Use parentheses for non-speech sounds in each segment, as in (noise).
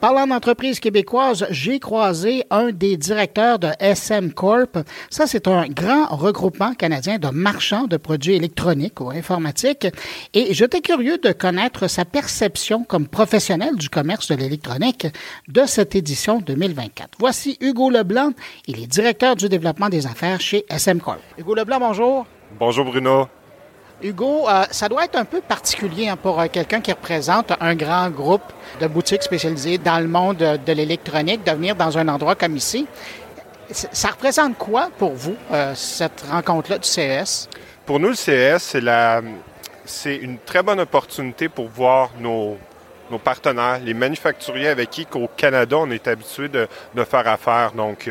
Parlant d'entreprise québécoise, j'ai croisé un des directeurs de SM Corp. Ça, c'est un grand regroupement canadien de marchands de produits électroniques ou informatiques. Et j'étais curieux de connaître sa perception comme professionnel du commerce de l'électronique de cette édition 2024. Voici Hugo Leblanc. Il est directeur du développement des affaires chez SM Corp. Hugo Leblanc, bonjour. Bonjour Bruno. Hugo, euh, ça doit être un peu particulier hein, pour euh, quelqu'un qui représente un grand groupe de boutiques spécialisées dans le monde de l'électronique de venir dans un endroit comme ici. Ça représente quoi pour vous, euh, cette rencontre-là du CES? Pour nous, le CES, c'est une très bonne opportunité pour voir nos, nos partenaires, les manufacturiers avec qui au Canada on est habitué de, faire affaire. Donc,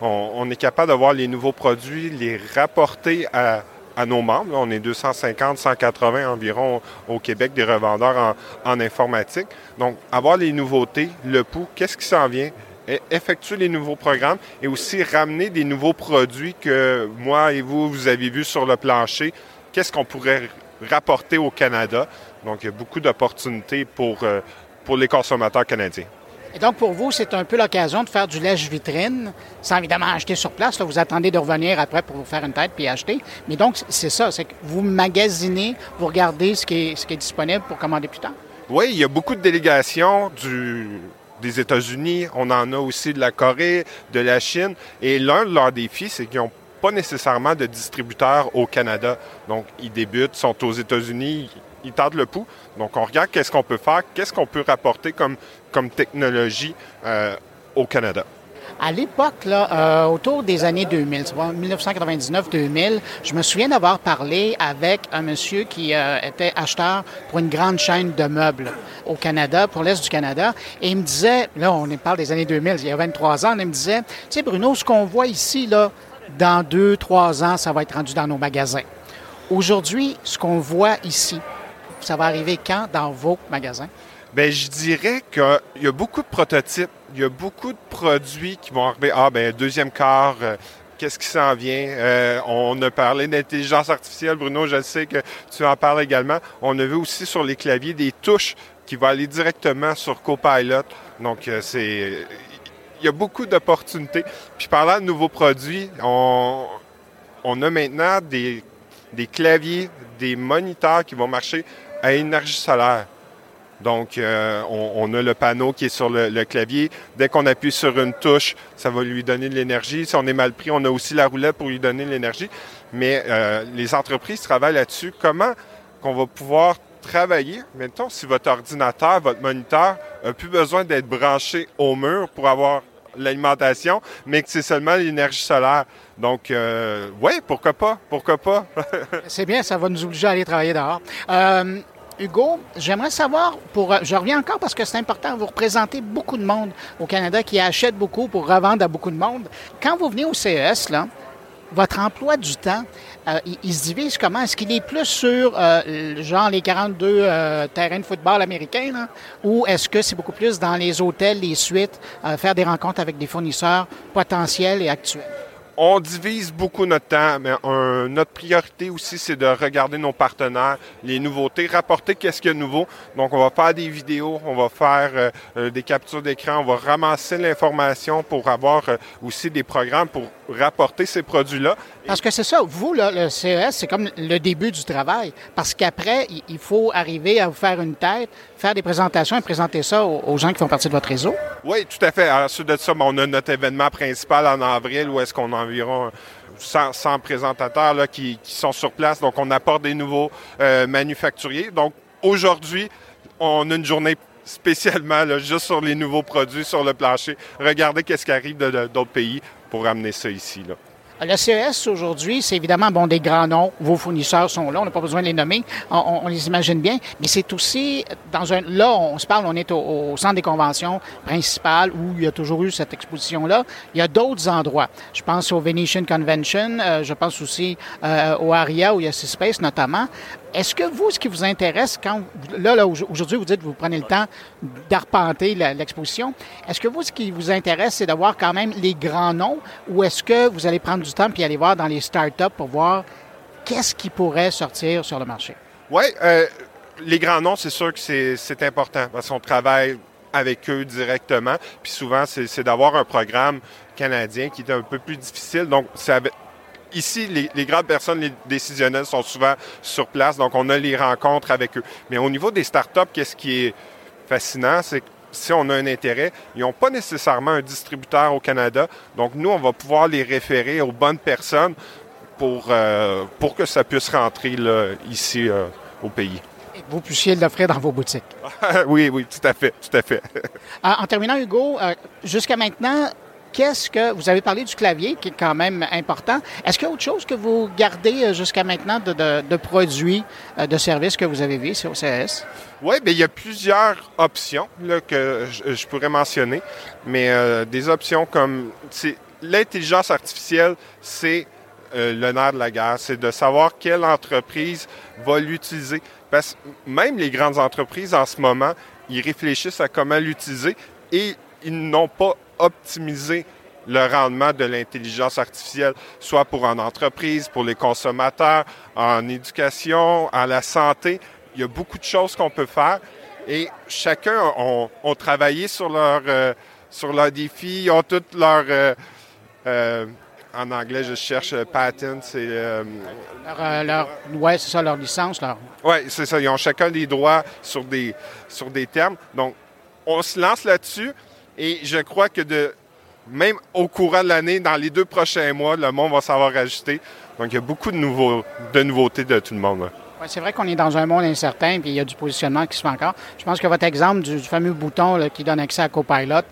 on, on, est capable de voir les nouveaux produits, les rapporter à, à nos membres. on est 250, 180 environ au Québec des revendeurs en, informatique. Donc, avoir les nouveautés, le pouls, qu'est-ce qui s'en vient, e, effectuer les nouveaux programmes et aussi ramener des nouveaux produits que moi et vous, vous avez vus sur le plancher. Qu'est-ce qu'on pourrait rapporter au Canada? Donc, il y a beaucoup d'opportunités pour, euh, pour les consommateurs canadiens. Et donc, pour vous, c'est un peu l'occasion de faire du lèche-vitrine, sans évidemment acheter sur place. vous attendez de revenir après pour vous faire une tête puis acheter. Mais donc, c'est ça, c'est que vous magasinez, vous regardez ce qui, est, disponible pour commander plus tard. Oui, il y a beaucoup de délégations des États-Unis. On en a aussi de la Corée, de la Chine. Et l'un de leurs défis, c'est qu'ils n'ont pas nécessairement de distributeurs au Canada. Donc, ils débutent, sont aux États-Unis, ils tardent le pouls. Donc, on regarde qu'est-ce qu'on peut faire, qu'est-ce qu'on peut rapporter comme, comme technologie euh, au Canada. À l'époque, là, euh, autour des années 2000, 1999-2000, je me souviens d'avoir parlé avec un monsieur qui euh, était acheteur pour une grande chaîne de meubles au Canada, pour l'Est du Canada, et il me disait, là, on parle des années 2000, il y a 23 ans, il me disait, tu sais, Bruno, ce qu'on voit ici, là, dans deux, trois ans, ça va être rendu dans nos magasins. Aujourd'hui, ce qu'on voit ici, ça va arriver quand dans vos magasins? Bien, je dirais qu'il y a beaucoup de prototypes, il y a beaucoup de produits qui vont arriver. Ah, bien, deuxième quart, euh, qu'est-ce qui s'en vient? Euh, on a parlé d'intelligence artificielle, Bruno, je sais que tu en parles également. On a vu aussi sur les claviers des touches qui vont aller directement sur Copilot. Donc, euh, c'est. Il y a beaucoup d'opportunités. Puis parlant de nouveaux produits, on, on a maintenant des, des claviers, des moniteurs qui vont marcher à énergie solaire. Donc, euh, on, a le panneau qui est sur le, clavier. Dès qu'on appuie sur une touche, ça va lui donner de l'énergie. Si on est mal pris, on a aussi la roulette pour lui donner de l'énergie. Mais euh, les entreprises travaillent là-dessus. Comment qu'on va pouvoir travailler, mettons, si votre ordinateur, votre moniteur n'a plus besoin d'être branché au mur pour avoir l'alimentation, mais que c'est seulement l'énergie solaire. Donc, euh, oui, pourquoi pas? Pourquoi pas? (laughs) c'est bien, ça va nous obliger à aller travailler dehors. Euh, Hugo, j'aimerais savoir, pour, euh, je reviens encore parce que c'est important, vous représentez beaucoup de monde au Canada qui achète beaucoup pour revendre à beaucoup de monde. Quand vous venez au CES, là, votre emploi du temps, euh, il, se divise comment? Est-ce qu'il est plus sur, euh, genre, les 42 terrains de football américains, là, ou est-ce que c'est beaucoup plus dans les hôtels, les suites, faire des rencontres avec des fournisseurs potentiels et actuels? on divise beaucoup notre temps, mais notre priorité aussi, c'est de regarder nos partenaires, les nouveautés, rapporter qu'est-ce qu'il y a de nouveau. Donc, on va faire des vidéos, on va faire euh, euh, des captures d'écran, on va ramasser l'information pour avoir euh, aussi des programmes pour rapporter ces produits-là. Parce que c'est ça, vous, là, le CES, c'est comme le début du travail. Parce qu'après, il faut arriver à vous faire une tête, faire des présentations et présenter ça aux, gens qui font partie de votre réseau. Oui, tout à fait. Ensuite de ça, ben, on a notre événement principal en avril où est-ce qu'on a environ 100, présentateurs là, qui, sont sur place. Donc, on apporte des nouveaux euh, manufacturiers. Donc, aujourd'hui, on a une journée spécialement juste sur les nouveaux produits sur le plancher. Regardez qu'est-ce qui arrive d'autres pays pour amener ça ici. Là. Le CES aujourd'hui, c'est évidemment bon des grands noms. Vos fournisseurs sont là, on n'a pas besoin de les nommer, on, les imagine bien. Mais c'est aussi dans un. Là, on se parle, on est au, centre des conventions principales où il y a toujours eu cette exposition-là. Il y a d'autres endroits. Je pense au Venetian Convention, euh, je pense aussi euh, au ARIA où il y a C-Space notamment. Est-ce que vous, ce qui vous intéresse, quand là, là aujourd'hui, vous dites que vous prenez le temps d'arpenter l'exposition, est-ce que vous, ce qui vous intéresse, c'est d'avoir quand même les grands noms ou est-ce que vous allez prendre du temps puis aller voir dans les startups pour voir qu'est-ce qui pourrait sortir sur le marché? Oui, euh, les grands noms, c'est sûr que c'est important parce qu'on travaille avec eux directement. Puis souvent, c'est d'avoir un programme canadien qui est un peu plus difficile. Donc, ici, les, les, grandes personnes les décisionnelles sont souvent sur place, donc on a les rencontres avec eux. Mais au niveau des startups, qu'est-ce qui est fascinant, c'est que si on a un intérêt, ils n'ont pas nécessairement un distributeur au Canada. Donc, nous, on va pouvoir les référer aux bonnes personnes pour, euh, pour que ça puisse rentrer là, ici euh, au pays. Et vous puissiez l'offrir dans vos boutiques. (laughs) oui, oui, tout à fait, tout à fait. (laughs) en terminant, Hugo, euh, jusqu'à maintenant, qu'est-ce que vous avez parlé du clavier qui est quand même important. Est-ce qu'il y a autre chose que vous gardez jusqu'à maintenant de, produits, de services que vous avez vus au CS? Oui, bien, il y a plusieurs options que je, pourrais mentionner, mais des options comme l'intelligence artificielle, c'est euh, le nerf de la guerre, c'est de savoir quelle entreprise va l'utiliser. Parce que même les grandes entreprises en ce moment, ils réfléchissent à comment l'utiliser et ils n'ont pas optimisé le rendement de l'intelligence artificielle, soit pour en entreprise, pour les consommateurs, en éducation, en la santé. Il y a beaucoup de choses qu'on peut faire et chacun ont, travaillé sur leur, euh, sur leurs défis, ont toutes leurs... Euh, en anglais, je cherche euh, patent, c'est... Euh, leur, euh, c'est ça, leur licence. Leur... Oui, c'est ça. Ils ont chacun des droits sur des, sur des termes. Donc, on se lance là-dessus et je crois que même au courant de l'année, dans les deux prochains mois, le monde va savoir ajuster. Donc, il y a beaucoup de, de nouveautés de tout le monde. C'est vrai qu'on est dans un monde incertain, puis il y a du positionnement qui se fait encore. Je pense que votre exemple du, fameux bouton qui donne accès à Copilot,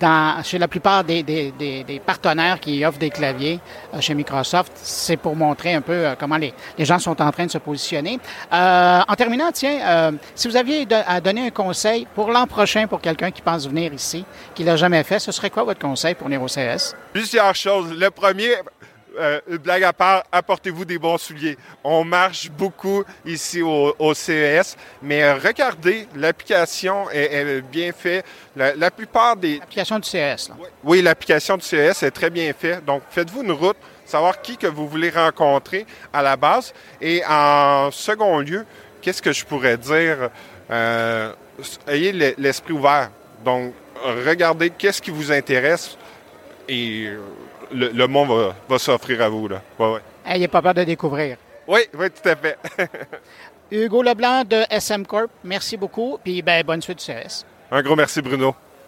dans, chez la plupart des, des, des, partenaires qui offrent des claviers euh, chez Microsoft, c'est pour montrer un peu euh, comment les, gens sont en train de se positionner. Euh, en terminant, tiens, si vous aviez à donner un conseil pour l'an prochain pour quelqu'un qui pense venir ici, qui l'a jamais fait, ce serait quoi votre conseil pour venir CS? Plusieurs choses. Le premier, euh, blague à part, apportez-vous des bons souliers. On marche beaucoup ici au, CES, mais regardez, l'application est, bien faite. La, plupart des... L'application du CES. Là. Oui, l'application du CES est très bien faite. Donc, faites-vous une route, savoir qui que vous voulez rencontrer à la base. Et en second lieu, qu'est-ce que je pourrais dire? Euh, ayez l'esprit ouvert. Donc, regardez qu'est-ce qui vous intéresse et le, monde va, s'offrir à vous. Là. Ouais, ouais. pas peur de découvrir. Oui, oui, tout à fait. (laughs) Hugo Leblanc de SM Corp, merci beaucoup. Puis ben, bonne suite du CS. Un gros merci, Bruno.